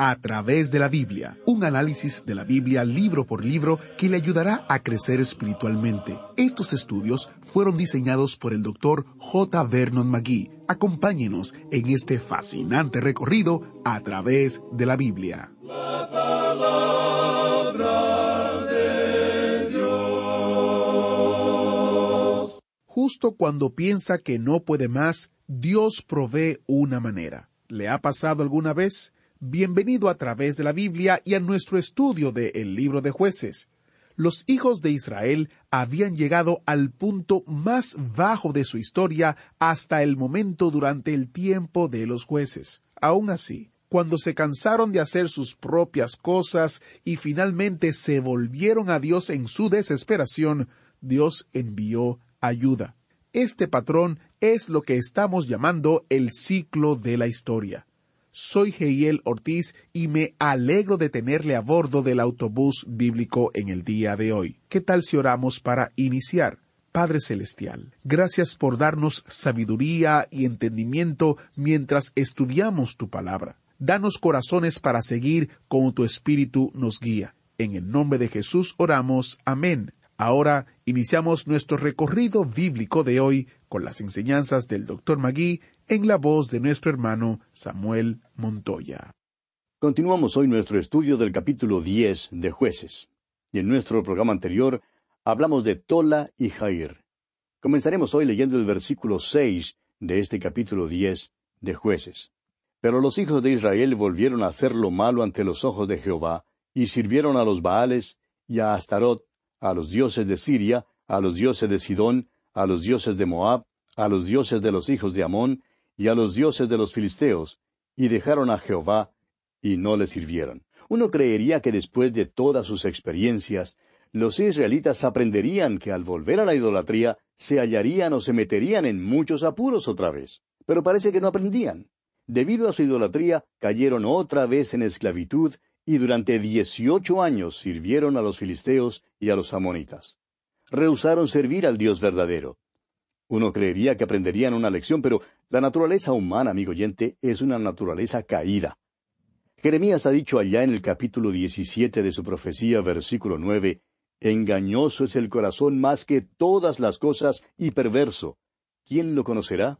A través de la Biblia, un análisis de la Biblia libro por libro que le ayudará a crecer espiritualmente. Estos estudios fueron diseñados por el Dr. J. Vernon McGee. Acompáñenos en este fascinante recorrido a través de la Biblia. La palabra de Dios. Justo cuando piensa que no puede más, Dios provee una manera. ¿Le ha pasado alguna vez? Bienvenido a través de la Biblia y a nuestro estudio de El libro de jueces. Los hijos de Israel habían llegado al punto más bajo de su historia hasta el momento durante el tiempo de los jueces. Aun así, cuando se cansaron de hacer sus propias cosas y finalmente se volvieron a Dios en su desesperación, Dios envió ayuda. Este patrón es lo que estamos llamando el ciclo de la historia. Soy Heiel Ortiz y me alegro de tenerle a bordo del autobús bíblico en el día de hoy. ¿Qué tal si oramos para iniciar? Padre Celestial, gracias por darnos sabiduría y entendimiento mientras estudiamos tu palabra. Danos corazones para seguir como tu espíritu nos guía. En el nombre de Jesús oramos. Amén. Ahora iniciamos nuestro recorrido bíblico de hoy con las enseñanzas del Dr. Magui en la voz de nuestro hermano Samuel Montoya. Continuamos hoy nuestro estudio del capítulo 10 de Jueces. Y en nuestro programa anterior hablamos de Tola y Jair. Comenzaremos hoy leyendo el versículo 6 de este capítulo 10 de Jueces. Pero los hijos de Israel volvieron a hacer lo malo ante los ojos de Jehová, y sirvieron a los Baales y a Astarot, a los dioses de Siria, a los dioses de Sidón, a los dioses de Moab, a los dioses de los hijos de Amón, y a los dioses de los filisteos, y dejaron a Jehová, y no le sirvieron. Uno creería que después de todas sus experiencias, los israelitas aprenderían que al volver a la idolatría se hallarían o se meterían en muchos apuros otra vez. Pero parece que no aprendían. Debido a su idolatría, cayeron otra vez en esclavitud y durante dieciocho años sirvieron a los filisteos y a los amonitas. Rehusaron servir al Dios verdadero. Uno creería que aprenderían una lección, pero la naturaleza humana, amigo oyente, es una naturaleza caída. Jeremías ha dicho allá en el capítulo 17 de su profecía, versículo nueve, Engañoso es el corazón más que todas las cosas y perverso. ¿Quién lo conocerá?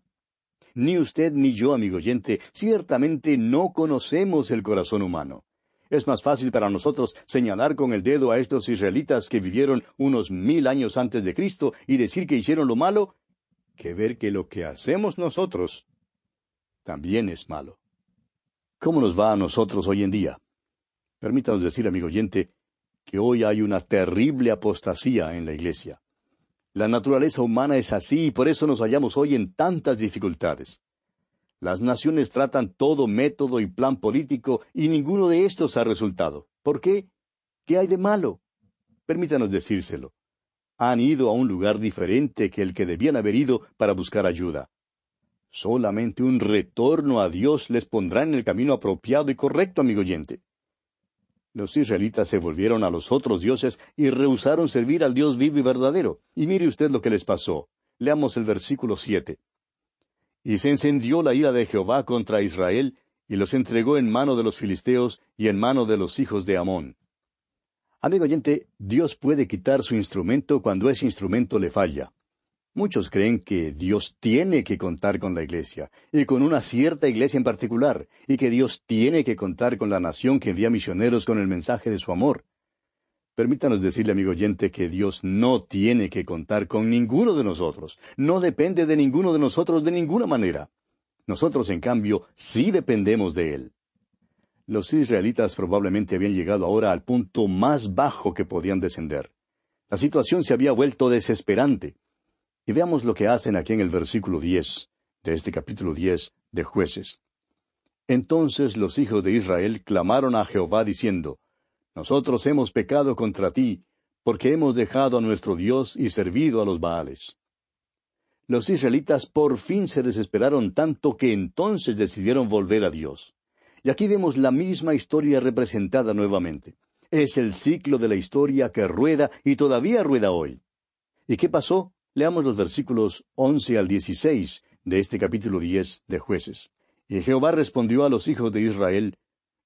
Ni usted ni yo, amigo oyente, ciertamente no conocemos el corazón humano. Es más fácil para nosotros señalar con el dedo a estos israelitas que vivieron unos mil años antes de Cristo y decir que hicieron lo malo, que ver que lo que hacemos nosotros también es malo. ¿Cómo nos va a nosotros hoy en día? Permítanos decir, amigo oyente, que hoy hay una terrible apostasía en la Iglesia. La naturaleza humana es así y por eso nos hallamos hoy en tantas dificultades. Las naciones tratan todo método y plan político y ninguno de estos ha resultado. ¿Por qué? ¿Qué hay de malo? Permítanos decírselo. Han ido a un lugar diferente que el que debían haber ido para buscar ayuda. Solamente un retorno a Dios les pondrá en el camino apropiado y correcto, amigo oyente. Los israelitas se volvieron a los otros dioses y rehusaron servir al Dios vivo y verdadero. Y mire usted lo que les pasó. Leamos el versículo siete. Y se encendió la ira de Jehová contra Israel, y los entregó en mano de los filisteos y en mano de los hijos de Amón. Amigo oyente, Dios puede quitar su instrumento cuando ese instrumento le falla. Muchos creen que Dios tiene que contar con la iglesia, y con una cierta iglesia en particular, y que Dios tiene que contar con la nación que envía misioneros con el mensaje de su amor. Permítanos decirle, amigo oyente, que Dios no tiene que contar con ninguno de nosotros. No depende de ninguno de nosotros de ninguna manera. Nosotros, en cambio, sí dependemos de Él. Los israelitas probablemente habían llegado ahora al punto más bajo que podían descender. La situación se había vuelto desesperante. Y veamos lo que hacen aquí en el versículo diez de este capítulo diez de jueces. Entonces los hijos de Israel clamaron a Jehová diciendo, nosotros hemos pecado contra ti, porque hemos dejado a nuestro Dios y servido a los Baales. Los israelitas por fin se desesperaron tanto que entonces decidieron volver a Dios. Y aquí vemos la misma historia representada nuevamente. Es el ciclo de la historia que rueda y todavía rueda hoy. ¿Y qué pasó? Leamos los versículos once al dieciséis de este capítulo diez de jueces. Y Jehová respondió a los hijos de Israel,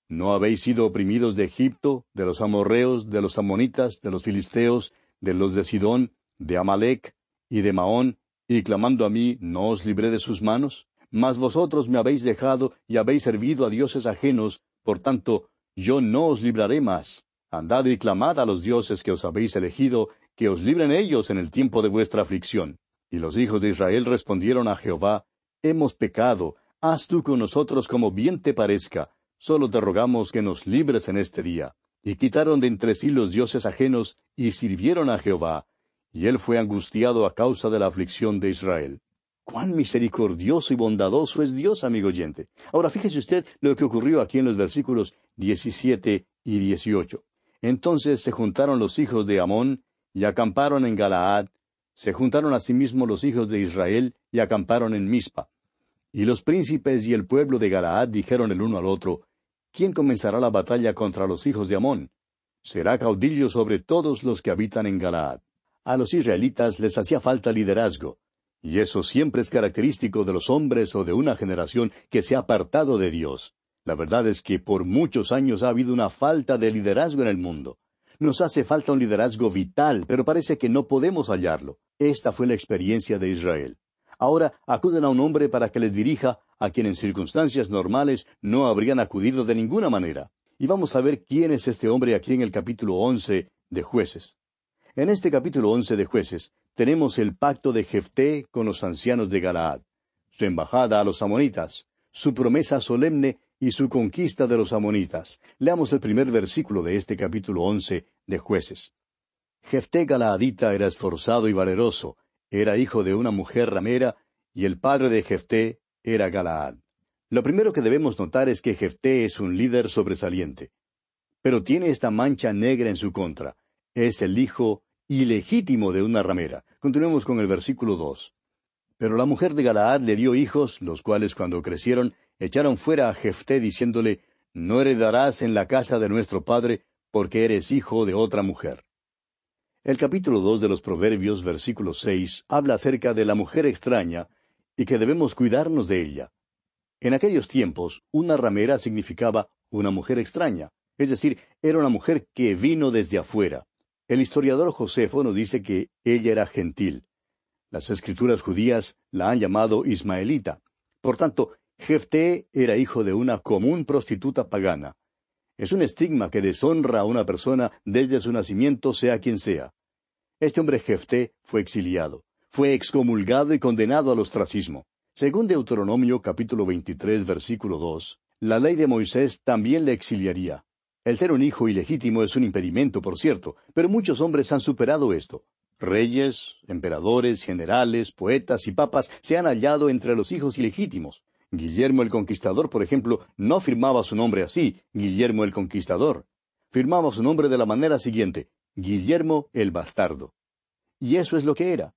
¿No habéis sido oprimidos de Egipto, de los amorreos, de los amonitas, de los filisteos, de los de Sidón, de Amalec y de Maón, y clamando a mí, no os libré de sus manos? Mas vosotros me habéis dejado y habéis servido a dioses ajenos, por tanto, yo no os libraré más. Andad y clamad a los dioses que os habéis elegido, que os libren ellos en el tiempo de vuestra aflicción. Y los hijos de Israel respondieron a Jehová, Hemos pecado, haz tú con nosotros como bien te parezca, Solo te rogamos que nos libres en este día. Y quitaron de entre sí los dioses ajenos y sirvieron a Jehová, y él fue angustiado a causa de la aflicción de Israel. Cuán misericordioso y bondadoso es Dios, amigo oyente. Ahora fíjese usted lo que ocurrió aquí en los versículos 17 y 18. Entonces se juntaron los hijos de Amón y acamparon en Galaad, se juntaron asimismo los hijos de Israel y acamparon en Mizpa. Y los príncipes y el pueblo de Galaad dijeron el uno al otro, ¿quién comenzará la batalla contra los hijos de Amón? Será caudillo sobre todos los que habitan en Galaad. A los israelitas les hacía falta liderazgo, y eso siempre es característico de los hombres o de una generación que se ha apartado de Dios. La verdad es que por muchos años ha habido una falta de liderazgo en el mundo. Nos hace falta un liderazgo vital, pero parece que no podemos hallarlo. Esta fue la experiencia de Israel. Ahora acuden a un hombre para que les dirija a quien en circunstancias normales no habrían acudido de ninguna manera. Y vamos a ver quién es este hombre aquí en el capítulo once de jueces. En este capítulo once de jueces tenemos el pacto de Jefté con los ancianos de Galaad, su embajada a los amonitas, su promesa solemne y su conquista de los amonitas. Leamos el primer versículo de este capítulo once de jueces. Jefté Galaadita era esforzado y valeroso, era hijo de una mujer ramera, y el padre de Jefté era Galaad. Lo primero que debemos notar es que Jefté es un líder sobresaliente. Pero tiene esta mancha negra en su contra. Es el hijo ilegítimo de una ramera. Continuemos con el versículo dos. Pero la mujer de Galaad le dio hijos, los cuales cuando crecieron echaron fuera a Jefté diciéndole, No heredarás en la casa de nuestro padre, porque eres hijo de otra mujer. El capítulo dos de los Proverbios, versículo seis, habla acerca de la mujer extraña y que debemos cuidarnos de ella. En aquellos tiempos, una ramera significaba una mujer extraña, es decir, era una mujer que vino desde afuera. El historiador Josefo nos dice que ella era gentil. Las escrituras judías la han llamado ismaelita. Por tanto, Jefté era hijo de una común prostituta pagana. Es un estigma que deshonra a una persona desde su nacimiento, sea quien sea. Este hombre Jefté fue exiliado fue excomulgado y condenado al ostracismo. Según Deuteronomio capítulo 23 versículo 2, la ley de Moisés también le exiliaría. El ser un hijo ilegítimo es un impedimento, por cierto, pero muchos hombres han superado esto. Reyes, emperadores, generales, poetas y papas se han hallado entre los hijos ilegítimos. Guillermo el Conquistador, por ejemplo, no firmaba su nombre así, Guillermo el Conquistador. Firmaba su nombre de la manera siguiente, Guillermo el Bastardo. Y eso es lo que era.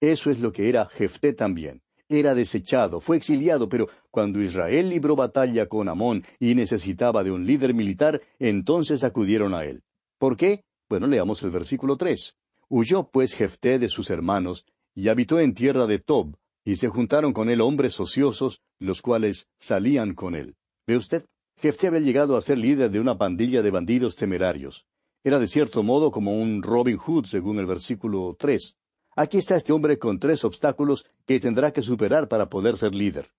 Eso es lo que era Jefté también. Era desechado, fue exiliado, pero cuando Israel libró batalla con Amón y necesitaba de un líder militar, entonces acudieron a él. ¿Por qué? Bueno, leamos el versículo tres. Huyó pues Jefté de sus hermanos, y habitó en tierra de Tob, y se juntaron con él hombres ociosos, los cuales salían con él. ¿Ve usted? Jefté había llegado a ser líder de una pandilla de bandidos temerarios. Era de cierto modo como un Robin Hood, según el versículo tres. Aquí está este hombre con tres obstáculos que tendrá que superar para poder ser líder.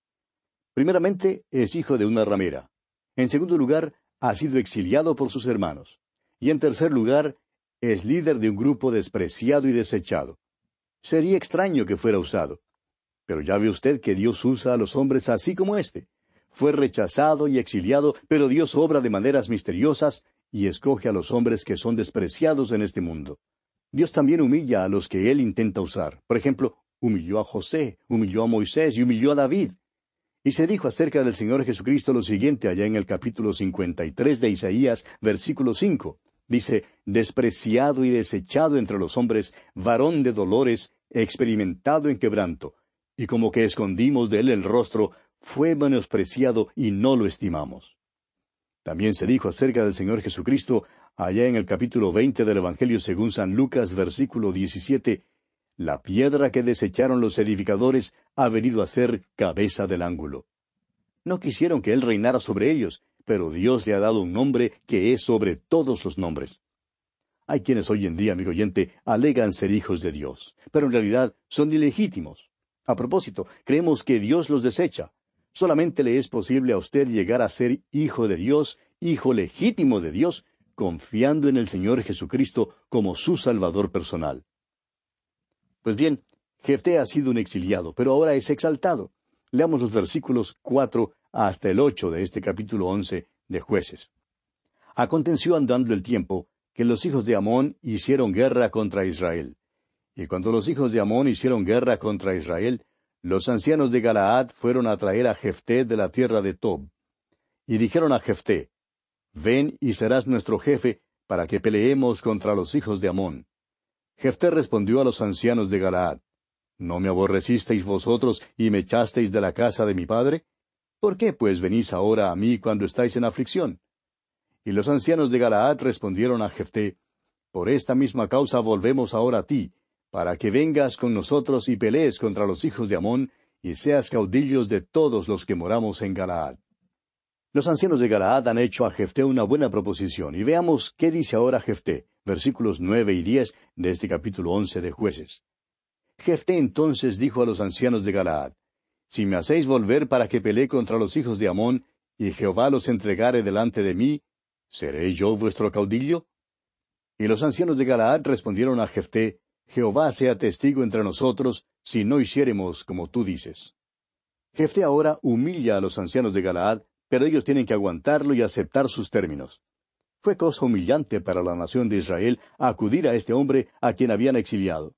Primeramente, es hijo de una ramera. En segundo lugar, ha sido exiliado por sus hermanos. Y en tercer lugar, es líder de un grupo despreciado y desechado. Sería extraño que fuera usado. Pero ya ve usted que Dios usa a los hombres así como éste. Fue rechazado y exiliado, pero Dios obra de maneras misteriosas y escoge a los hombres que son despreciados en este mundo. Dios también humilla a los que Él intenta usar. Por ejemplo, humilló a José, humilló a Moisés y humilló a David. Y se dijo acerca del Señor Jesucristo lo siguiente allá en el capítulo 53 de Isaías, versículo 5. Dice, despreciado y desechado entre los hombres, varón de dolores, experimentado en quebranto, y como que escondimos de él el rostro, fue menospreciado y no lo estimamos. También se dijo acerca del Señor Jesucristo, allá en el capítulo veinte del Evangelio según San Lucas, versículo diecisiete, la piedra que desecharon los edificadores ha venido a ser cabeza del ángulo. No quisieron que Él reinara sobre ellos, pero Dios le ha dado un nombre que es sobre todos los nombres. Hay quienes hoy en día, amigo oyente, alegan ser hijos de Dios, pero en realidad son ilegítimos. A propósito, creemos que Dios los desecha. Solamente le es posible a usted llegar a ser hijo de Dios, hijo legítimo de Dios, confiando en el Señor Jesucristo como su Salvador personal. Pues bien, Jefté ha sido un exiliado, pero ahora es exaltado. Leamos los versículos cuatro hasta el ocho de este capítulo once de Jueces. Aconteció andando el tiempo que los hijos de Amón hicieron guerra contra Israel. Y cuando los hijos de Amón hicieron guerra contra Israel, los ancianos de Galaad fueron a traer a Jefté de la tierra de Tob. Y dijeron a Jefté, Ven y serás nuestro jefe, para que peleemos contra los hijos de Amón. Jefté respondió a los ancianos de Galaad, ¿No me aborrecisteis vosotros y me echasteis de la casa de mi padre? ¿Por qué pues venís ahora a mí cuando estáis en aflicción? Y los ancianos de Galaad respondieron a Jefté, Por esta misma causa volvemos ahora a ti, para que vengas con nosotros y pelees contra los hijos de Amón, y seas caudillos de todos los que moramos en Galaad. Los ancianos de Galaad han hecho a Jefté una buena proposición, y veamos qué dice ahora Jefté, versículos nueve y diez de este capítulo once de Jueces. Jefté entonces dijo a los ancianos de Galaad, si me hacéis volver para que pelee contra los hijos de Amón, y Jehová los entregare delante de mí, ¿seré yo vuestro caudillo? Y los ancianos de Galaad respondieron a Jefté, Jehová sea testigo entre nosotros, si no hiciéremos como tú dices. Jefté ahora humilla a los ancianos de Galaad, pero ellos tienen que aguantarlo y aceptar sus términos. Fue cosa humillante para la nación de Israel acudir a este hombre a quien habían exiliado.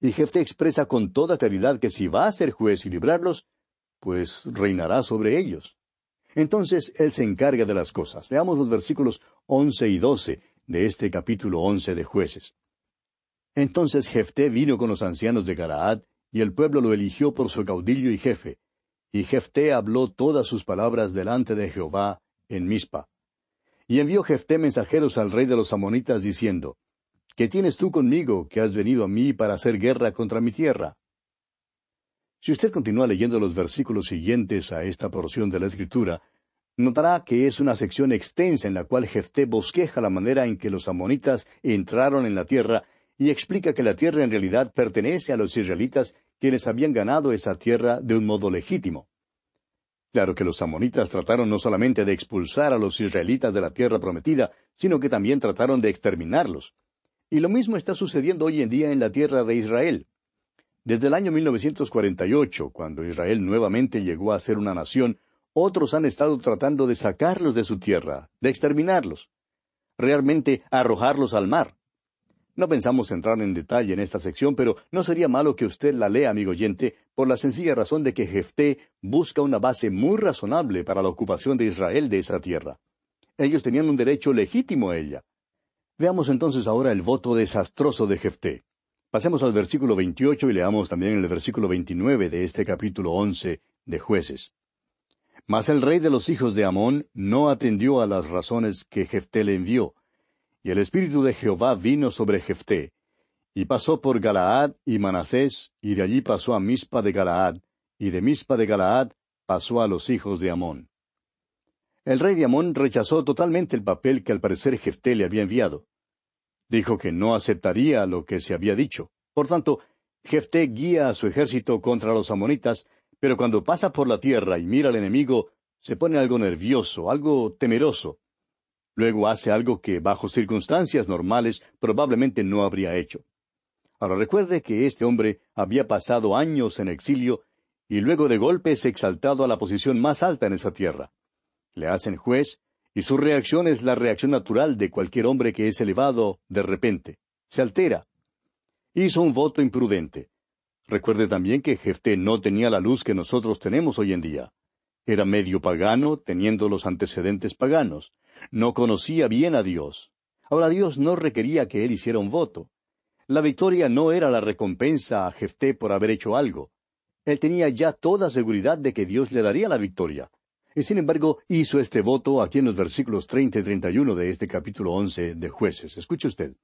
Y Jefté expresa con toda claridad que si va a ser juez y librarlos, pues reinará sobre ellos. Entonces él se encarga de las cosas. Leamos los versículos once y doce de este capítulo once de jueces. Entonces Jefté vino con los ancianos de Galaad, y el pueblo lo eligió por su caudillo y jefe. Y Jefté habló todas sus palabras delante de Jehová en Mizpa. Y envió Jefté mensajeros al rey de los amonitas diciendo, ¿Qué tienes tú conmigo que has venido a mí para hacer guerra contra mi tierra? Si usted continúa leyendo los versículos siguientes a esta porción de la Escritura, notará que es una sección extensa en la cual Jefté bosqueja la manera en que los amonitas entraron en la tierra y explica que la tierra en realidad pertenece a los israelitas quienes habían ganado esa tierra de un modo legítimo. Claro que los amonitas trataron no solamente de expulsar a los israelitas de la tierra prometida, sino que también trataron de exterminarlos. Y lo mismo está sucediendo hoy en día en la tierra de Israel. Desde el año 1948, cuando Israel nuevamente llegó a ser una nación, otros han estado tratando de sacarlos de su tierra, de exterminarlos, realmente arrojarlos al mar. No pensamos entrar en detalle en esta sección, pero no sería malo que usted la lea, amigo oyente, por la sencilla razón de que Jefté busca una base muy razonable para la ocupación de Israel de esa tierra. Ellos tenían un derecho legítimo a ella. Veamos entonces ahora el voto desastroso de Jefté. Pasemos al versículo 28 y leamos también el versículo 29 de este capítulo 11 de Jueces. Mas el rey de los hijos de Amón no atendió a las razones que Jefté le envió, y el espíritu de Jehová vino sobre Jefté, y pasó por Galaad y Manasés, y de allí pasó a Mispa de Galaad, y de Mispa de Galaad pasó a los hijos de Amón. El rey de Amón rechazó totalmente el papel que al parecer Jefté le había enviado. Dijo que no aceptaría lo que se había dicho. Por tanto, Jefté guía a su ejército contra los amonitas, pero cuando pasa por la tierra y mira al enemigo, se pone algo nervioso, algo temeroso. Luego hace algo que bajo circunstancias normales probablemente no habría hecho. Ahora recuerde que este hombre había pasado años en exilio y luego de golpe es exaltado a la posición más alta en esa tierra. Le hacen juez y su reacción es la reacción natural de cualquier hombre que es elevado de repente. Se altera. Hizo un voto imprudente. Recuerde también que Jefté no tenía la luz que nosotros tenemos hoy en día. Era medio pagano, teniendo los antecedentes paganos. No conocía bien a Dios. Ahora Dios no requería que él hiciera un voto. La victoria no era la recompensa a Jefté por haber hecho algo. Él tenía ya toda seguridad de que Dios le daría la victoria. Y sin embargo, hizo este voto aquí en los versículos treinta y treinta y uno de este capítulo once de Jueces. Escuche usted.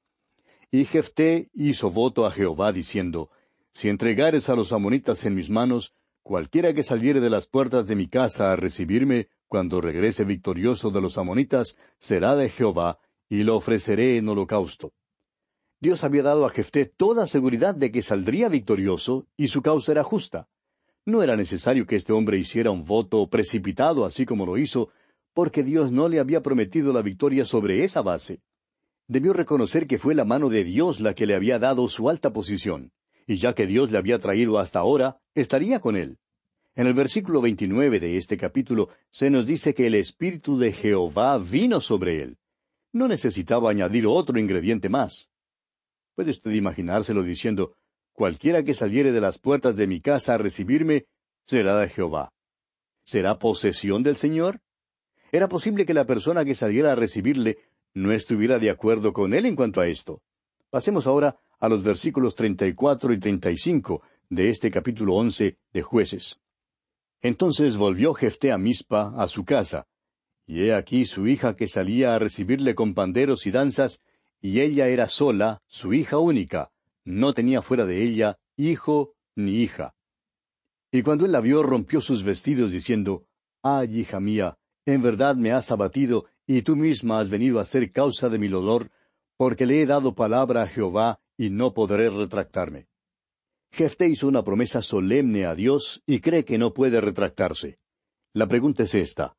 Y Jefté hizo voto a Jehová diciendo, Si entregares a los amonitas en mis manos, cualquiera que saliere de las puertas de mi casa a recibirme, cuando regrese victorioso de los amonitas, será de Jehová, y lo ofreceré en holocausto. Dios había dado a Jefté toda seguridad de que saldría victorioso y su causa era justa. No era necesario que este hombre hiciera un voto precipitado así como lo hizo, porque Dios no le había prometido la victoria sobre esa base. Debió reconocer que fue la mano de Dios la que le había dado su alta posición, y ya que Dios le había traído hasta ahora, estaría con él. En el versículo 29 de este capítulo se nos dice que el Espíritu de Jehová vino sobre él. No necesitaba añadir otro ingrediente más. ¿Puede usted imaginárselo diciendo, cualquiera que saliere de las puertas de mi casa a recibirme, será de Jehová? ¿Será posesión del Señor? Era posible que la persona que saliera a recibirle no estuviera de acuerdo con él en cuanto a esto. Pasemos ahora a los versículos treinta y cuatro y treinta y cinco de este capítulo once de Jueces. Entonces volvió Jefté a Mispa, a su casa, y he aquí su hija que salía a recibirle con panderos y danzas, y ella era sola, su hija única, no tenía fuera de ella hijo ni hija. Y cuando él la vio, rompió sus vestidos, diciendo, Ay, hija mía, en verdad me has abatido, y tú misma has venido a ser causa de mi dolor, porque le he dado palabra a Jehová, y no podré retractarme. Jefté hizo una promesa solemne a Dios y cree que no puede retractarse. La pregunta es esta.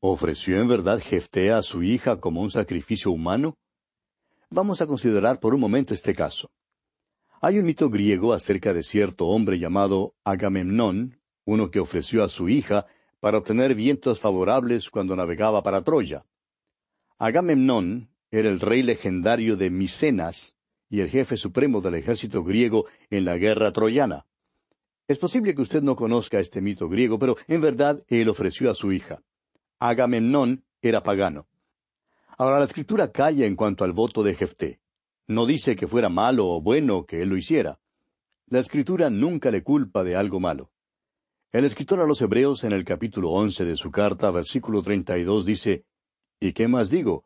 ¿Ofreció en verdad Jefté a su hija como un sacrificio humano? Vamos a considerar por un momento este caso. Hay un mito griego acerca de cierto hombre llamado Agamemnón, uno que ofreció a su hija para obtener vientos favorables cuando navegaba para Troya. Agamemnón era el rey legendario de Micenas y el jefe supremo del ejército griego en la guerra troyana. Es posible que usted no conozca este mito griego, pero en verdad él ofreció a su hija. Agamemnón era pagano. Ahora la escritura calla en cuanto al voto de Jefté. No dice que fuera malo o bueno que él lo hiciera. La escritura nunca le culpa de algo malo. El escritor a los Hebreos en el capítulo once de su carta, versículo treinta y dos, dice ¿Y qué más digo?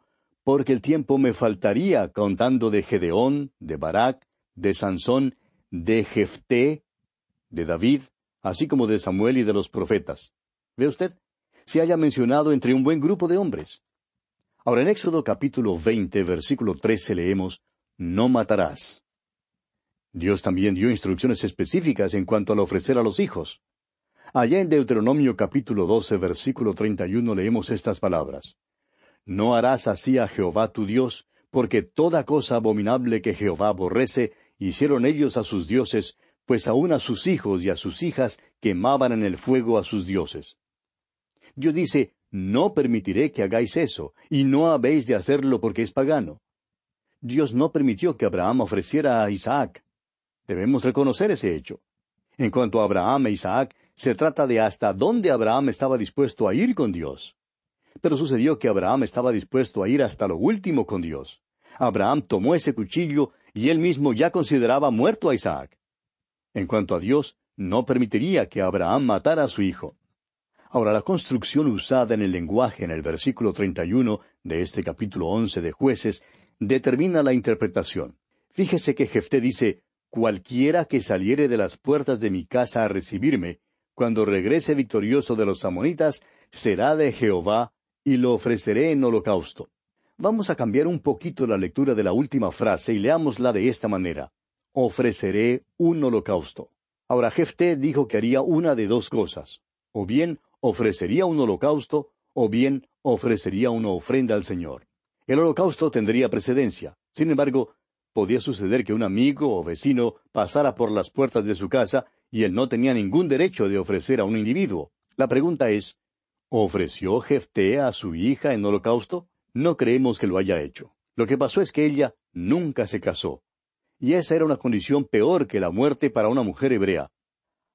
Porque el tiempo me faltaría contando de Gedeón, de Barak, de Sansón, de Jefté, de David, así como de Samuel y de los profetas. ¿Ve usted? Se haya mencionado entre un buen grupo de hombres. Ahora en Éxodo capítulo veinte, versículo trece leemos, No matarás. Dios también dio instrucciones específicas en cuanto al ofrecer a los hijos. Allá en Deuteronomio capítulo doce, versículo treinta y uno leemos estas palabras. No harás así a Jehová tu Dios, porque toda cosa abominable que Jehová aborrece, hicieron ellos a sus dioses, pues aun a sus hijos y a sus hijas quemaban en el fuego a sus dioses. Dios dice, no permitiré que hagáis eso, y no habéis de hacerlo porque es pagano. Dios no permitió que Abraham ofreciera a Isaac. Debemos reconocer ese hecho. En cuanto a Abraham e Isaac, se trata de hasta dónde Abraham estaba dispuesto a ir con Dios. Pero sucedió que Abraham estaba dispuesto a ir hasta lo último con Dios. Abraham tomó ese cuchillo y él mismo ya consideraba muerto a Isaac. En cuanto a Dios, no permitiría que Abraham matara a su hijo. Ahora, la construcción usada en el lenguaje en el versículo 31 de este capítulo once de Jueces determina la interpretación. Fíjese que Jefté dice, cualquiera que saliere de las puertas de mi casa a recibirme, cuando regrese victorioso de los amonitas, será de Jehová, y lo ofreceré en holocausto. Vamos a cambiar un poquito la lectura de la última frase y leámosla de esta manera. Ofreceré un holocausto. Ahora Jefté dijo que haría una de dos cosas. O bien ofrecería un holocausto, o bien ofrecería una ofrenda al Señor. El holocausto tendría precedencia. Sin embargo, podía suceder que un amigo o vecino pasara por las puertas de su casa y él no tenía ningún derecho de ofrecer a un individuo. La pregunta es, ¿ofreció Jefté a su hija en holocausto? No creemos que lo haya hecho. Lo que pasó es que ella nunca se casó. Y esa era una condición peor que la muerte para una mujer hebrea.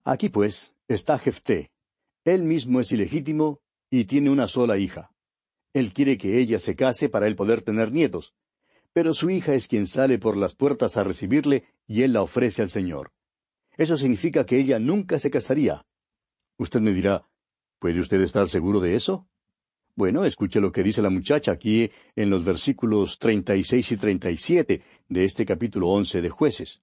Aquí pues está Jefté. Él mismo es ilegítimo y tiene una sola hija. Él quiere que ella se case para él poder tener nietos. Pero su hija es quien sale por las puertas a recibirle y él la ofrece al Señor. Eso significa que ella nunca se casaría. Usted me dirá, ¿puede usted estar seguro de eso? Bueno, escuche lo que dice la muchacha aquí en los versículos treinta y seis y treinta y siete de este capítulo once de Jueces.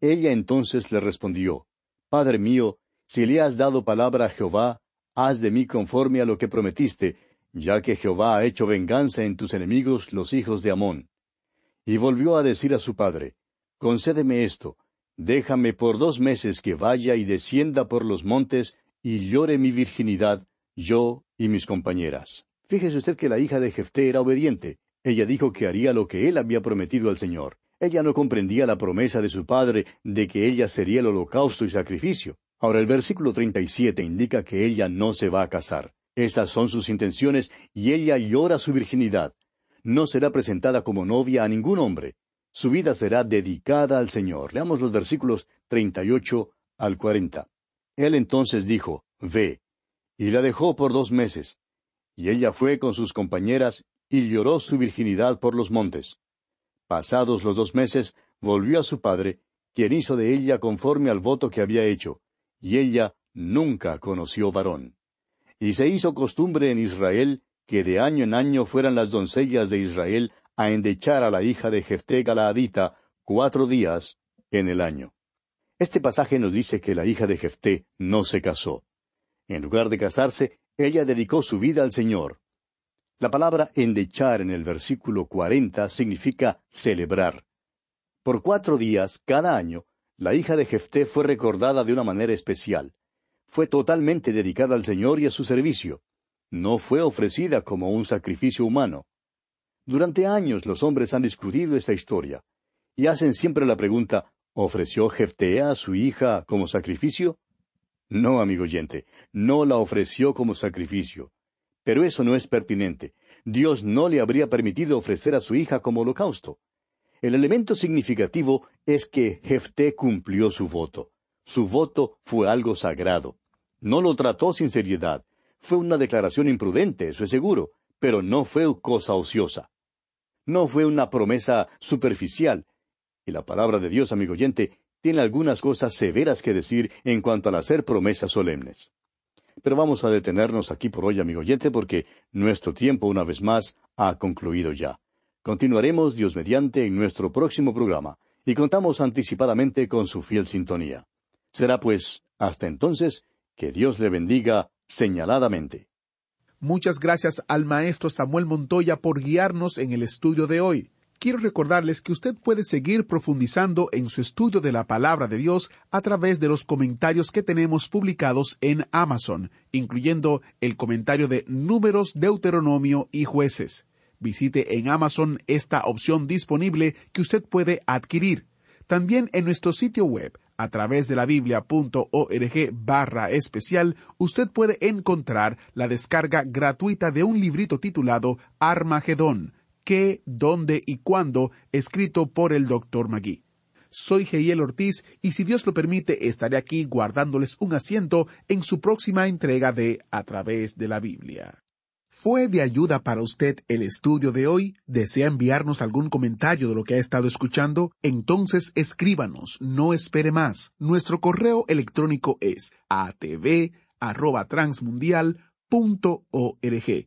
Ella entonces le respondió, Padre mío, si le has dado palabra a Jehová, haz de mí conforme a lo que prometiste, ya que Jehová ha hecho venganza en tus enemigos los hijos de Amón. Y volvió a decir a su padre, Concédeme esto, déjame por dos meses que vaya y descienda por los montes y llore mi virginidad, yo y mis compañeras. Fíjese usted que la hija de Jefté era obediente. Ella dijo que haría lo que él había prometido al Señor. Ella no comprendía la promesa de su padre de que ella sería el holocausto y sacrificio. Ahora el versículo treinta y siete indica que ella no se va a casar. Esas son sus intenciones y ella llora su virginidad. No será presentada como novia a ningún hombre. Su vida será dedicada al Señor. Leamos los versículos 38 al 40. Él entonces dijo, Ve, y la dejó por dos meses. Y ella fue con sus compañeras y lloró su virginidad por los montes. Pasados los dos meses, volvió a su padre, quien hizo de ella conforme al voto que había hecho, y ella nunca conoció varón. Y se hizo costumbre en Israel que de año en año fueran las doncellas de Israel a endechar a la hija de Jefté Galaadita cuatro días en el año. Este pasaje nos dice que la hija de Jefté no se casó. En lugar de casarse, ella dedicó su vida al Señor. La palabra endechar en el versículo cuarenta significa celebrar. Por cuatro días cada año, la hija de Jefté fue recordada de una manera especial fue totalmente dedicada al Señor y a su servicio. No fue ofrecida como un sacrificio humano. Durante años los hombres han discutido esta historia y hacen siempre la pregunta ¿ofreció Jeftea a su hija como sacrificio? No, amigo oyente, no la ofreció como sacrificio. Pero eso no es pertinente. Dios no le habría permitido ofrecer a su hija como holocausto. El elemento significativo es que Jefté cumplió su voto. Su voto fue algo sagrado. No lo trató sin seriedad. Fue una declaración imprudente, eso es seguro, pero no fue cosa ociosa. No fue una promesa superficial. Y la palabra de Dios, amigo oyente, tiene algunas cosas severas que decir en cuanto al hacer promesas solemnes. Pero vamos a detenernos aquí por hoy, amigo oyente, porque nuestro tiempo, una vez más, ha concluido ya. Continuaremos, Dios mediante, en nuestro próximo programa, y contamos anticipadamente con su fiel sintonía. Será pues hasta entonces que Dios le bendiga señaladamente. Muchas gracias al maestro Samuel Montoya por guiarnos en el estudio de hoy. Quiero recordarles que usted puede seguir profundizando en su estudio de la palabra de Dios a través de los comentarios que tenemos publicados en Amazon, incluyendo el comentario de Números, Deuteronomio y Jueces. Visite en Amazon esta opción disponible que usted puede adquirir. También en nuestro sitio web a través de la biblia.org barra especial, usted puede encontrar la descarga gratuita de un librito titulado Armagedón, qué, dónde y cuándo, escrito por el Dr. Magui. Soy Geiel Ortiz y si Dios lo permite estaré aquí guardándoles un asiento en su próxima entrega de A través de la Biblia. ¿Fue de ayuda para usted el estudio de hoy? ¿Desea enviarnos algún comentario de lo que ha estado escuchando? Entonces escríbanos, no espere más. Nuestro correo electrónico es atv@transmundial.org.